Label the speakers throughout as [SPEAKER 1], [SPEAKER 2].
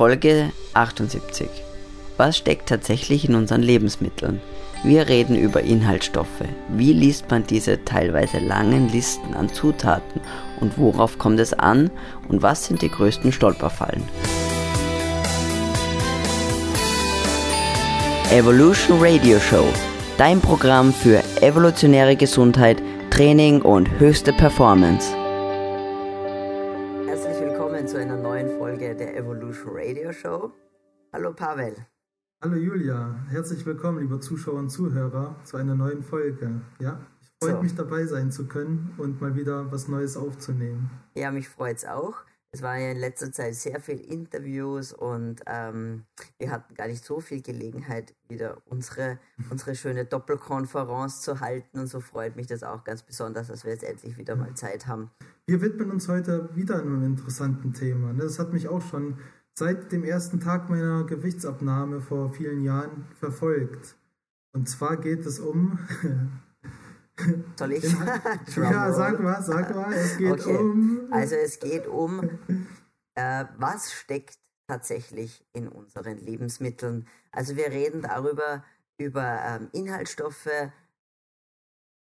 [SPEAKER 1] Folge 78. Was steckt tatsächlich in unseren Lebensmitteln? Wir reden über Inhaltsstoffe. Wie liest man diese teilweise langen Listen an Zutaten und worauf kommt es an und was sind die größten Stolperfallen? Evolution Radio Show, dein Programm für evolutionäre Gesundheit, Training und höchste Performance. Herzlich willkommen zu einer neuen Folge der Evolution Radio Show. Hallo Pavel.
[SPEAKER 2] Hallo Julia, herzlich willkommen, liebe Zuschauer und Zuhörer, zu einer neuen Folge. Ja, ich freue so. mich dabei sein zu können und mal wieder was Neues aufzunehmen.
[SPEAKER 1] Ja, mich freut es auch. Es waren ja in letzter Zeit sehr viele Interviews und ähm, wir hatten gar nicht so viel Gelegenheit, wieder unsere, unsere schöne Doppelkonferenz zu halten. Und so freut mich das auch ganz besonders, dass wir jetzt endlich wieder mal Zeit haben.
[SPEAKER 2] Wir widmen uns heute wieder einem interessanten Thema. Ne? Das hat mich auch schon seit dem ersten Tag meiner Gewichtsabnahme vor vielen Jahren verfolgt. Und zwar geht es um.
[SPEAKER 1] Soll ich?
[SPEAKER 2] ja, sag mal, sag mal. Es geht okay. um.
[SPEAKER 1] Also es geht um, äh, was steckt tatsächlich in unseren Lebensmitteln. Also wir reden darüber, über ähm, Inhaltsstoffe.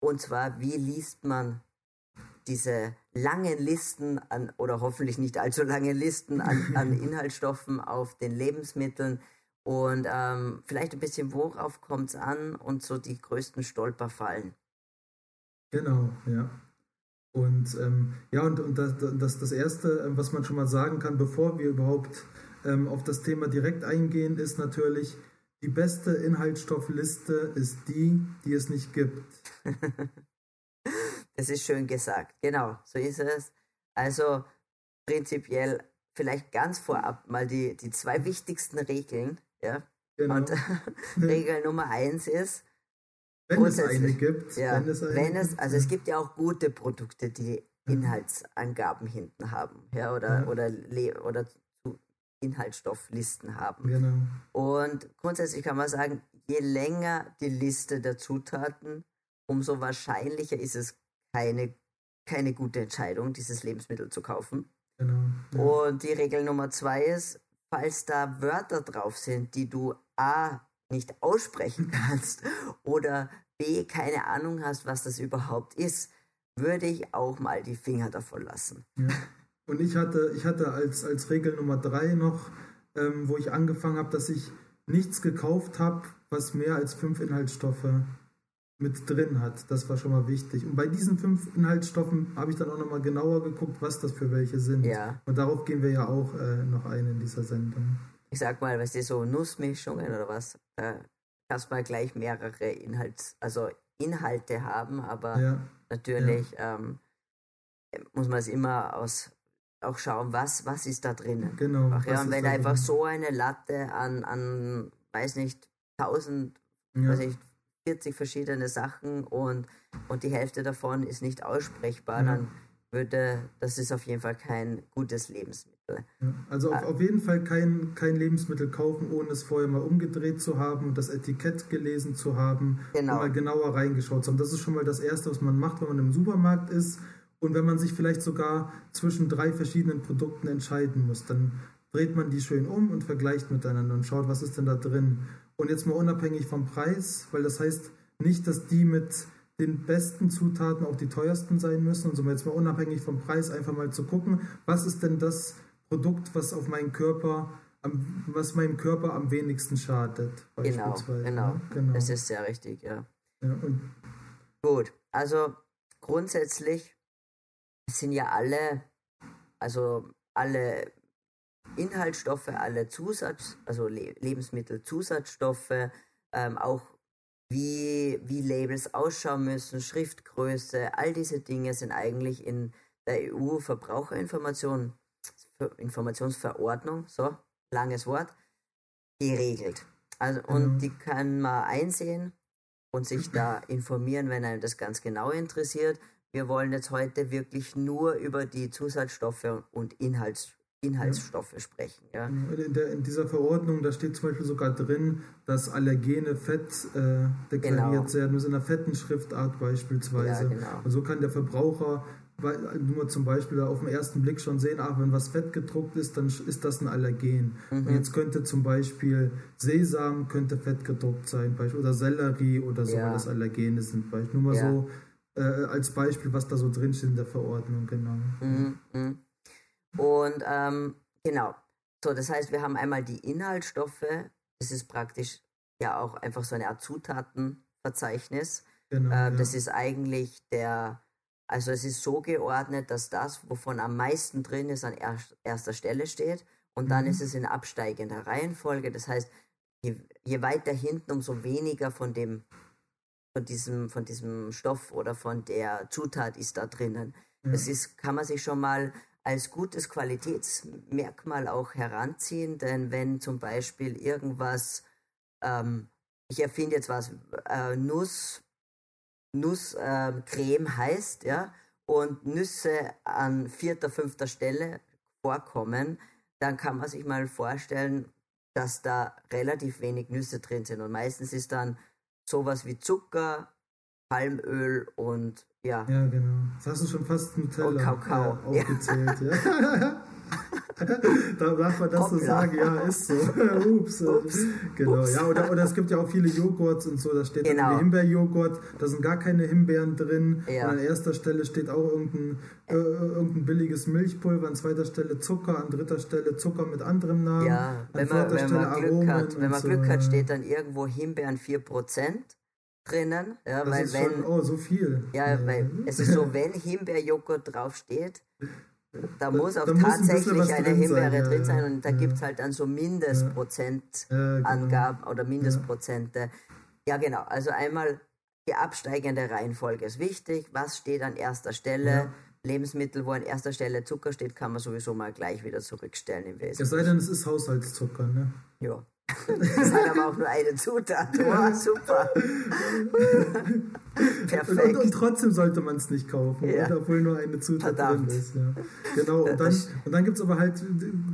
[SPEAKER 1] Und zwar, wie liest man diese langen Listen an, oder hoffentlich nicht allzu lange Listen an, an Inhaltsstoffen auf den Lebensmitteln und ähm, vielleicht ein bisschen, worauf kommt es an und so die größten Stolperfallen.
[SPEAKER 2] Genau, ja. Und ähm, ja, und, und das, das, das Erste, ähm, was man schon mal sagen kann, bevor wir überhaupt ähm, auf das Thema direkt eingehen, ist natürlich, die beste Inhaltsstoffliste ist die, die es nicht gibt.
[SPEAKER 1] Das ist schön gesagt. Genau, so ist es. Also prinzipiell vielleicht ganz vorab mal die, die zwei wichtigsten Regeln. Ja? Genau. Und Regel Nummer eins ist,
[SPEAKER 2] wenn es eine gibt.
[SPEAKER 1] Ja, wenn es, eine wenn es also es gibt ja auch gute Produkte, die Inhaltsangaben hinten haben, ja, oder, ja. oder, oder Inhaltsstofflisten haben. Genau. Und grundsätzlich kann man sagen, je länger die Liste der Zutaten, umso wahrscheinlicher ist es keine, keine gute Entscheidung, dieses Lebensmittel zu kaufen. Genau. Ja. Und die Regel Nummer zwei ist, falls da Wörter drauf sind, die du A nicht aussprechen kannst oder B keine Ahnung hast, was das überhaupt ist, würde ich auch mal die Finger davon lassen.
[SPEAKER 2] Ja. Und ich hatte, ich hatte als, als Regel Nummer drei noch, ähm, wo ich angefangen habe, dass ich nichts gekauft habe, was mehr als fünf Inhaltsstoffe mit drin hat. Das war schon mal wichtig. Und bei diesen fünf Inhaltsstoffen habe ich dann auch nochmal genauer geguckt, was das für welche sind. Ja. Und darauf gehen wir ja auch äh, noch ein in dieser Sendung.
[SPEAKER 1] Ich sag mal, was die so Nussmischungen oder was, da kannst du mal gleich mehrere Inhalts, also Inhalte haben, aber ja. natürlich ja. Ähm, muss man es immer aus auch schauen, was, was ist da drin. Genau. Ach, ja, und wenn einfach drin? so eine Latte an, an weiß nicht, tausend, ja. weiß nicht, 40 verschiedene Sachen und, und die Hälfte davon ist nicht aussprechbar, ja. dann würde, das ist auf jeden Fall kein gutes Lebensmittel.
[SPEAKER 2] Ja, also auf, ah. auf, jeden Fall kein, kein Lebensmittel kaufen, ohne es vorher mal umgedreht zu haben und das Etikett gelesen zu haben genau. und mal genauer reingeschaut zu haben. Das ist schon mal das Erste, was man macht, wenn man im Supermarkt ist und wenn man sich vielleicht sogar zwischen drei verschiedenen Produkten entscheiden muss. Dann dreht man die schön um und vergleicht miteinander und schaut, was ist denn da drin. Und jetzt mal unabhängig vom Preis, weil das heißt nicht, dass die mit den besten Zutaten auch die teuersten sein müssen. Und so jetzt mal unabhängig vom Preis einfach mal zu gucken, was ist denn das Produkt, was auf meinen Körper, am, was meinem Körper am wenigsten schadet.
[SPEAKER 1] Genau, genau, ne? genau. Das ist sehr richtig, ja. ja Gut, also grundsätzlich sind ja alle, also alle Inhaltsstoffe, alle Zusatz, also Le Lebensmittelzusatzstoffe, ähm, auch wie, wie Labels ausschauen müssen, Schriftgröße, all diese Dinge sind eigentlich in der EU-Verbraucherinformation, Informationsverordnung, so, langes Wort, geregelt. Also, und mhm. die kann man einsehen und sich da informieren, wenn einem das ganz genau interessiert. Wir wollen jetzt heute wirklich nur über die Zusatzstoffe und Inhaltsstoffe Inhaltsstoffe ja. sprechen. Ja.
[SPEAKER 2] In, der, in, dieser Verordnung, da steht zum Beispiel sogar drin, dass Allergene fett äh, deklariert genau. werden müssen, in einer fetten Schriftart beispielsweise. Ja, genau. Und so kann der Verbraucher nur zum Beispiel auf den ersten Blick schon sehen, ach, wenn was fett gedruckt ist, dann ist das ein Allergen. Mhm. Und jetzt könnte zum Beispiel Sesam könnte fett gedruckt sein, oder Sellerie oder so, weil das Allergene sind. Nur mal so äh, als Beispiel, was da so drinsteht in der Verordnung, genau.
[SPEAKER 1] Mhm. mhm. Und ähm, genau, so, das heißt, wir haben einmal die Inhaltsstoffe, das ist praktisch ja auch einfach so eine Art Zutatenverzeichnis. Genau, äh, das ist eigentlich der, also es ist so geordnet, dass das, wovon am meisten drin ist, an er erster Stelle steht. Und mhm. dann ist es in absteigender Reihenfolge. Das heißt, je, je weiter hinten, umso weniger von dem, von diesem, von diesem Stoff oder von der Zutat ist da drinnen. Ja. Das ist, kann man sich schon mal als gutes Qualitätsmerkmal auch heranziehen, denn wenn zum Beispiel irgendwas, ähm, ich erfinde jetzt was, äh, Nuss, Nusscreme äh, heißt, ja, und Nüsse an vierter, fünfter Stelle vorkommen, dann kann man sich mal vorstellen, dass da relativ wenig Nüsse drin sind. Und meistens ist dann sowas wie Zucker, Palmöl und ja.
[SPEAKER 2] Ja, genau. Das hast du schon fast Nutella und Kakao. Äh, aufgezählt. Ja. ja. da darf man das Hoppla. so sagen, ja, ist so. Ups. Ups. Genau, Ups. ja, oder, oder es gibt ja auch viele Joghurts und so, da steht genau. dann Himbeerjoghurt, da sind gar keine Himbeeren drin. Ja. Und an erster Stelle steht auch irgendein, äh, irgendein billiges Milchpulver, an zweiter Stelle Zucker, an dritter Stelle Zucker mit anderem Namen.
[SPEAKER 1] Ja, wenn man, wenn man Glück Aromen hat, wenn man Glück so. hat, steht dann irgendwo Himbeeren 4% drinnen. Ja,
[SPEAKER 2] das
[SPEAKER 1] weil
[SPEAKER 2] ist wenn, schon, oh, so viel.
[SPEAKER 1] Ja, ja, weil es ist so, wenn Himbeerjoghurt draufsteht, da muss auch tatsächlich eine Himbeere sein, drin sein und da ja. gibt es halt dann so Mindestprozentangaben ja. genau. oder Mindestprozente. Ja. genau, also einmal die absteigende Reihenfolge ist wichtig. Was steht an erster Stelle? Lebensmittel, wo an erster Stelle Zucker steht, kann man sowieso mal gleich wieder zurückstellen im Wesentlichen.
[SPEAKER 2] Es sei denn, es ist Haushaltszucker, ne?
[SPEAKER 1] Ja. Das hat aber auch nur eine Zutat. Oh, super.
[SPEAKER 2] Perfekt. Und, und, trotzdem sollte man es nicht kaufen, ja. obwohl nur eine Zutat Verdammt. drin ist. Ja. Genau, und dann, und dann gibt es aber halt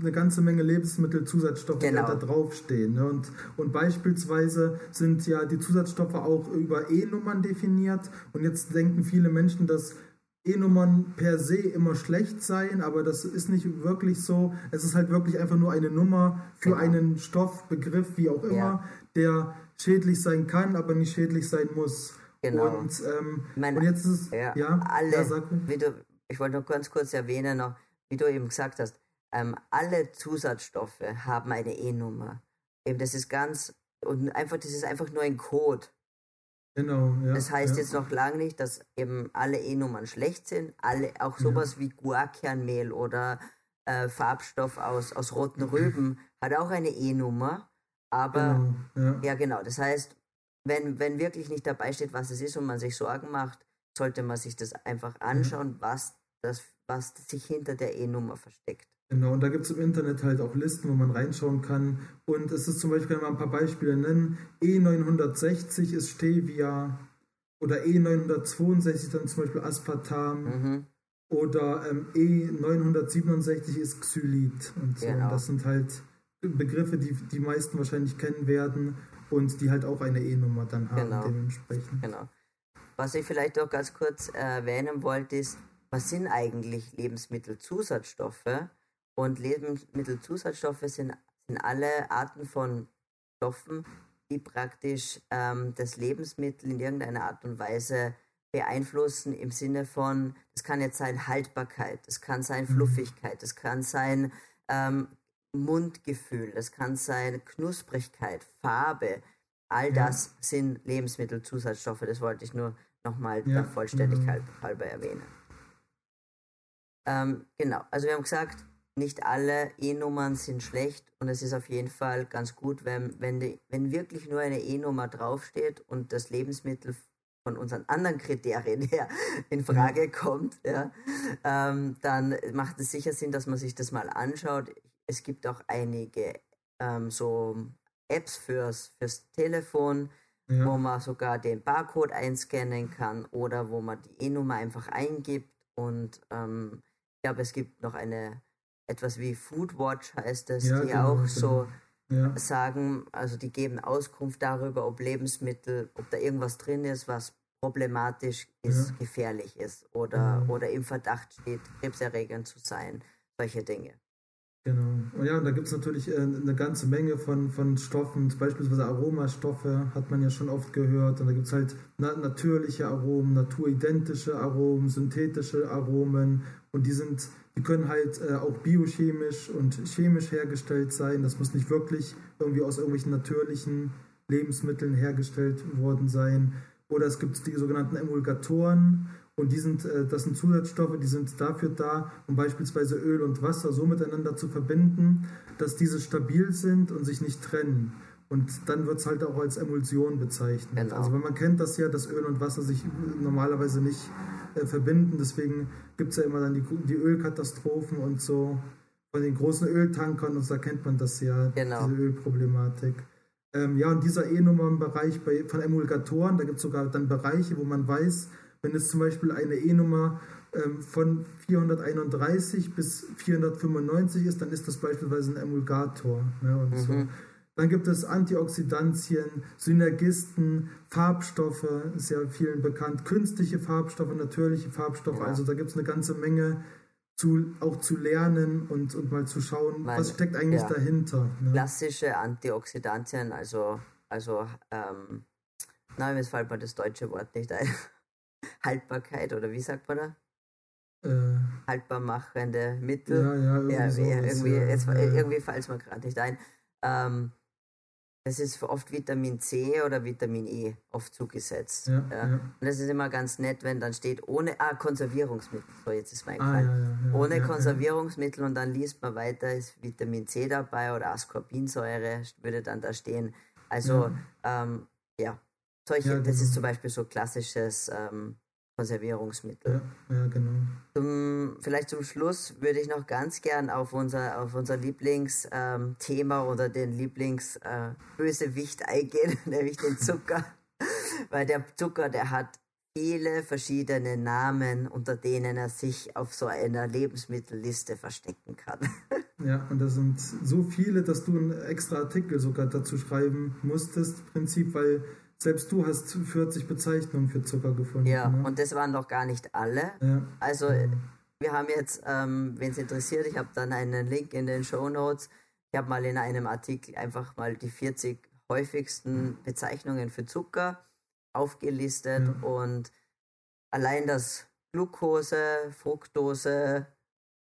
[SPEAKER 2] eine ganze Menge Lebensmittelzusatzstoffe, genau. die da draufstehen. Ne? Und, und beispielsweise sind ja die Zusatzstoffe auch über E-Nummern definiert. Und jetzt denken viele Menschen, dass E-Nummern per se immer schlecht seien, aber das ist nicht wirklich so. Es ist halt wirklich einfach nur eine Nummer für genau. einen Stoffbegriff, wie auch immer, ja. der schädlich sein kann, aber nicht schädlich sein muss. Genau. Und, ähm,
[SPEAKER 1] Meine, und jetzt ist es, ja, ja alle, ja, wie du, ich wollte noch ganz kurz erwähnen, noch, wie du eben gesagt hast, ähm, alle Zusatzstoffe haben eine E-Nummer. Eben, das ist ganz, und einfach, das ist einfach nur ein Code.
[SPEAKER 2] Genau, ja.
[SPEAKER 1] Das heißt
[SPEAKER 2] ja.
[SPEAKER 1] jetzt noch lange nicht, dass eben alle E-Nummern schlecht sind. Alle, auch sowas ja. wie Guarkernmehl oder äh, Farbstoff aus, aus roten Rüben hat auch eine E-Nummer. Aber genau, ja. ja. genau. Das heißt, wenn, wenn wirklich nicht dabei steht, was es ist und man sich Sorgen macht, sollte man sich das einfach anschauen, was, das, was sich hinter der E-Nummer versteckt.
[SPEAKER 2] Genau, und da gibt es im Internet halt auch Listen, wo man reinschauen kann. Und es ist zum Beispiel, wenn wir ein paar Beispiele nennen, E960 ist Stevia oder E962 dann zum Beispiel Aspartam mhm. oder ähm, E967 ist Xylit und so. Genau. Und das sind halt Begriffe, die die meisten wahrscheinlich kennen werden und die halt auch eine E-Nummer dann haben genau. dementsprechend.
[SPEAKER 1] Genau. Was ich vielleicht auch ganz kurz erwähnen wollte, ist, was sind eigentlich Lebensmittelzusatzstoffe? Und Lebensmittelzusatzstoffe sind, sind alle Arten von Stoffen, die praktisch ähm, das Lebensmittel in irgendeiner Art und Weise beeinflussen im Sinne von, es kann jetzt sein Haltbarkeit, es kann sein mhm. Fluffigkeit, es kann sein ähm, Mundgefühl, es kann sein Knusprigkeit, Farbe. All das sind Lebensmittelzusatzstoffe. Das wollte ich nur nochmal ja. der Vollständigkeit mhm. halber erwähnen. Ähm, genau, also wir haben gesagt, nicht alle E-Nummern sind schlecht und es ist auf jeden Fall ganz gut, wenn, wenn, die, wenn wirklich nur eine E-Nummer draufsteht und das Lebensmittel von unseren anderen Kriterien her in Frage kommt, ja, ähm, dann macht es sicher Sinn, dass man sich das mal anschaut. Es gibt auch einige ähm, so Apps fürs, fürs Telefon, ja. wo man sogar den Barcode einscannen kann oder wo man die E-Nummer einfach eingibt und ähm, ich glaube, es gibt noch eine etwas wie Foodwatch heißt es, ja, die genau, auch genau. so ja. sagen, also die geben Auskunft darüber, ob Lebensmittel, ob da irgendwas drin ist, was problematisch ist, ja. gefährlich ist oder, mhm. oder im Verdacht steht, krebserregend zu sein. Solche Dinge.
[SPEAKER 2] Genau. Und ja, und da gibt es natürlich äh, eine ganze Menge von, von Stoffen, beispielsweise Aromastoffe, hat man ja schon oft gehört. Und da gibt es halt na natürliche Aromen, naturidentische Aromen, synthetische Aromen. Und die sind, die können halt äh, auch biochemisch und chemisch hergestellt sein. Das muss nicht wirklich irgendwie aus irgendwelchen natürlichen Lebensmitteln hergestellt worden sein. Oder es gibt die sogenannten Emulgatoren. Und die sind, äh, das sind Zusatzstoffe, die sind dafür da, um beispielsweise Öl und Wasser so miteinander zu verbinden, dass diese stabil sind und sich nicht trennen. Und dann wird es halt auch als Emulsion bezeichnet. Genau. Also wenn man kennt das ja, dass Öl und Wasser sich normalerweise nicht äh, verbinden, deswegen gibt es ja immer dann die, die Ölkatastrophen und so von den großen Öltankern und da kennt man das ja, genau. diese Ölproblematik. Ähm, ja, und dieser E-Nummern-Bereich von Emulgatoren, da gibt es sogar dann Bereiche, wo man weiß, wenn es zum Beispiel eine E-Nummer ähm, von 431 bis 495 ist, dann ist das beispielsweise ein Emulgator. Ne, und mhm. so. Dann gibt es Antioxidantien, Synergisten, Farbstoffe, ist ja vielen bekannt, künstliche Farbstoffe, natürliche Farbstoffe. Ja. Also da gibt es eine ganze Menge zu, auch zu lernen und, und mal zu schauen, Meine, was steckt eigentlich ja. dahinter.
[SPEAKER 1] Ne? Klassische Antioxidantien, also, also ähm, nein, mir fällt mir das deutsche Wort nicht ein. Haltbarkeit oder wie sagt man da? Äh, haltbar machende Mittel. Ja, ja, irgendwie, ja, sowas, irgendwie, ja, jetzt, ja. irgendwie fällt es mir gerade nicht ein. Ähm, das ist oft Vitamin C oder Vitamin E oft zugesetzt. Ja, ja. Und das ist immer ganz nett, wenn dann steht ohne ah, Konservierungsmittel. So, jetzt ist mein ah, Fall. Ja, ohne Konservierungsmittel und dann liest man weiter, ist Vitamin C dabei oder Ascorbinsäure würde dann da stehen. Also ähm, ja, solche, das ist genau. zum Beispiel so klassisches ähm, Konservierungsmittel.
[SPEAKER 2] Ja, ja genau.
[SPEAKER 1] Zum, vielleicht zum Schluss würde ich noch ganz gern auf unser, auf unser Lieblingsthema ähm, oder den Lieblingsbösewicht äh, eingehen, nämlich den Zucker. Weil der Zucker, der hat viele verschiedene Namen, unter denen er sich auf so einer Lebensmittelliste verstecken kann.
[SPEAKER 2] Ja, und da sind so viele, dass du einen extra Artikel sogar dazu schreiben musstest, im Prinzip, weil selbst du hast 40 Bezeichnungen für Zucker gefunden.
[SPEAKER 1] Ja, ne? und das waren doch gar nicht alle. Ja. Also wir haben jetzt, ähm, wenn es interessiert, ich habe dann einen Link in den Show Notes. Ich habe mal in einem Artikel einfach mal die 40 häufigsten Bezeichnungen für Zucker aufgelistet ja. und allein das Glucose, Fructose,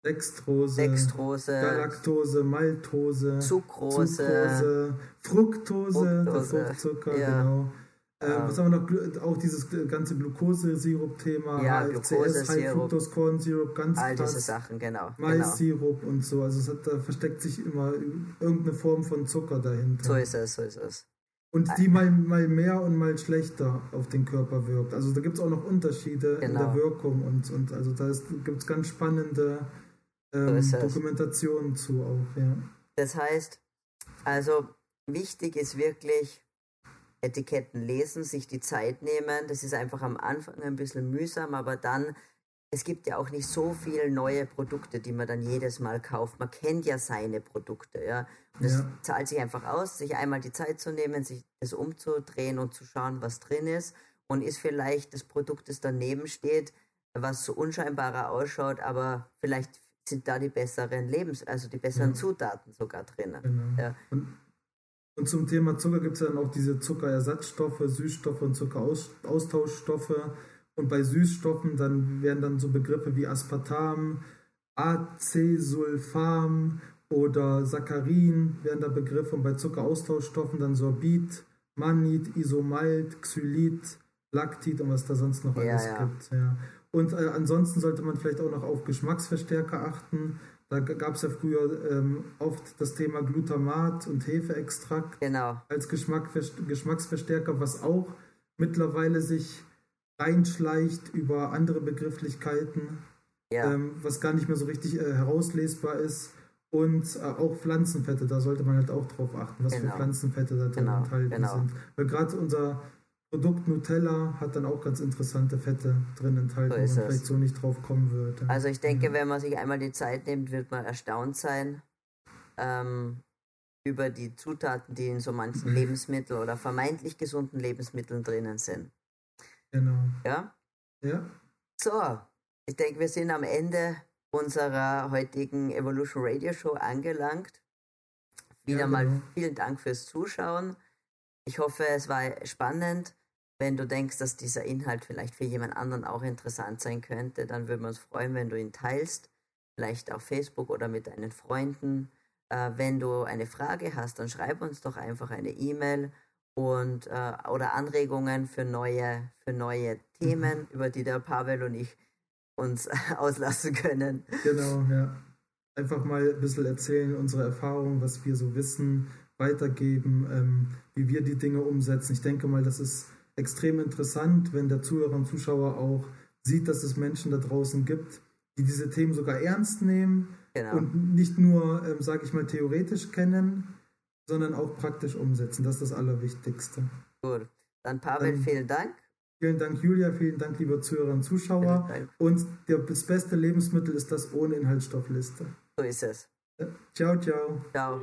[SPEAKER 2] Dextrose,
[SPEAKER 1] Dextrose,
[SPEAKER 2] Galaktose, Maltose,
[SPEAKER 1] Sucrose, Sucrose
[SPEAKER 2] Fructose, Fructose, der Fruchtzucker, ja. genau. Äh, ähm, was haben wir noch? Auch dieses ganze Glucose-Sirup-Thema,
[SPEAKER 1] ja, HFCS, High
[SPEAKER 2] Fructose Corn Syrup, ganz
[SPEAKER 1] All krass. diese Sachen, genau.
[SPEAKER 2] Mais-Sirup genau. und so. Also es hat, da versteckt sich immer irgendeine Form von Zucker dahinter.
[SPEAKER 1] So ist es, so ist es.
[SPEAKER 2] Und die mal, mal mehr und mal schlechter auf den Körper wirkt. Also da gibt es auch noch Unterschiede genau. in der genau. Wirkung und, und also da gibt es ganz spannende ähm, so Dokumentationen zu auch, ja.
[SPEAKER 1] Das heißt, also wichtig ist wirklich, Etiketten lesen, sich die Zeit nehmen. Das ist einfach am Anfang ein bisschen mühsam, aber dann, es gibt ja auch nicht so viele neue Produkte, die man dann jedes Mal kauft. Man kennt ja seine Produkte, ja. Und es ja. zahlt sich einfach aus, sich einmal die Zeit zu nehmen, sich das umzudrehen und zu schauen, was drin ist. Und ist vielleicht das Produkt, das daneben steht, was so unscheinbarer ausschaut, aber vielleicht sind da die besseren Lebens-, also die besseren ja. Zutaten sogar drin.
[SPEAKER 2] Genau.
[SPEAKER 1] Ja.
[SPEAKER 2] Und und zum Thema Zucker gibt es dann auch diese Zuckerersatzstoffe, Süßstoffe und Zuckeraustauschstoffe. Und bei Süßstoffen dann werden dann so Begriffe wie Aspartam, Acesulfam oder Saccharin werden da Begriffe. Und bei Zuckeraustauschstoffen dann Sorbit, Mannit, Isomalt, Xylit, Lactit und was da sonst noch alles ja, ja. gibt. Ja. Und äh, ansonsten sollte man vielleicht auch noch auf Geschmacksverstärker achten. Da gab es ja früher ähm, oft das Thema Glutamat und Hefeextrakt
[SPEAKER 1] genau.
[SPEAKER 2] als Geschmack, Geschmacksverstärker, was auch mittlerweile sich reinschleicht über andere Begrifflichkeiten, ja. ähm, was gar nicht mehr so richtig äh, herauslesbar ist. Und äh, auch Pflanzenfette, da sollte man halt auch drauf achten, was genau. für Pflanzenfette da drin genau. enthalten genau. sind. Weil gerade unser Produkt Nutella hat dann auch ganz interessante Fette drin enthalten, so wo man vielleicht so nicht drauf kommen würde.
[SPEAKER 1] Also ich denke, ja. wenn man sich einmal die Zeit nimmt, wird man erstaunt sein ähm, über die Zutaten, die in so manchen. Lebensmitteln oder vermeintlich gesunden Lebensmitteln drinnen sind.
[SPEAKER 2] Genau.
[SPEAKER 1] Ja?
[SPEAKER 2] Ja.
[SPEAKER 1] So, ich denke, wir sind am Ende unserer heutigen Evolution Radio Show angelangt. Wieder ja, genau. mal vielen Dank fürs Zuschauen. Ich hoffe, es war spannend. Wenn du denkst, dass dieser Inhalt vielleicht für jemand anderen auch interessant sein könnte, dann würden wir uns freuen, wenn du ihn teilst. Vielleicht auf Facebook oder mit deinen Freunden. Äh, wenn du eine Frage hast, dann schreib uns doch einfach eine E-Mail und äh, oder Anregungen für neue, für neue Themen, mhm. über die der Pavel und ich uns auslassen können.
[SPEAKER 2] Genau, ja. Einfach mal ein bisschen erzählen, unsere Erfahrungen, was wir so wissen, weitergeben, ähm, wie wir die Dinge umsetzen. Ich denke mal, das ist extrem interessant, wenn der Zuhörer und Zuschauer auch sieht, dass es Menschen da draußen gibt, die diese Themen sogar ernst nehmen genau. und nicht nur, ähm, sage ich mal, theoretisch kennen, sondern auch praktisch umsetzen. Das ist das Allerwichtigste.
[SPEAKER 1] Gut. Dann Pavel, Dann, vielen Dank.
[SPEAKER 2] Vielen Dank, Julia. Vielen Dank, liebe Zuhörer und Zuschauer. Und das beste Lebensmittel ist das ohne Inhaltsstoffliste.
[SPEAKER 1] So ist es.
[SPEAKER 2] Ciao, ciao.
[SPEAKER 1] Ciao.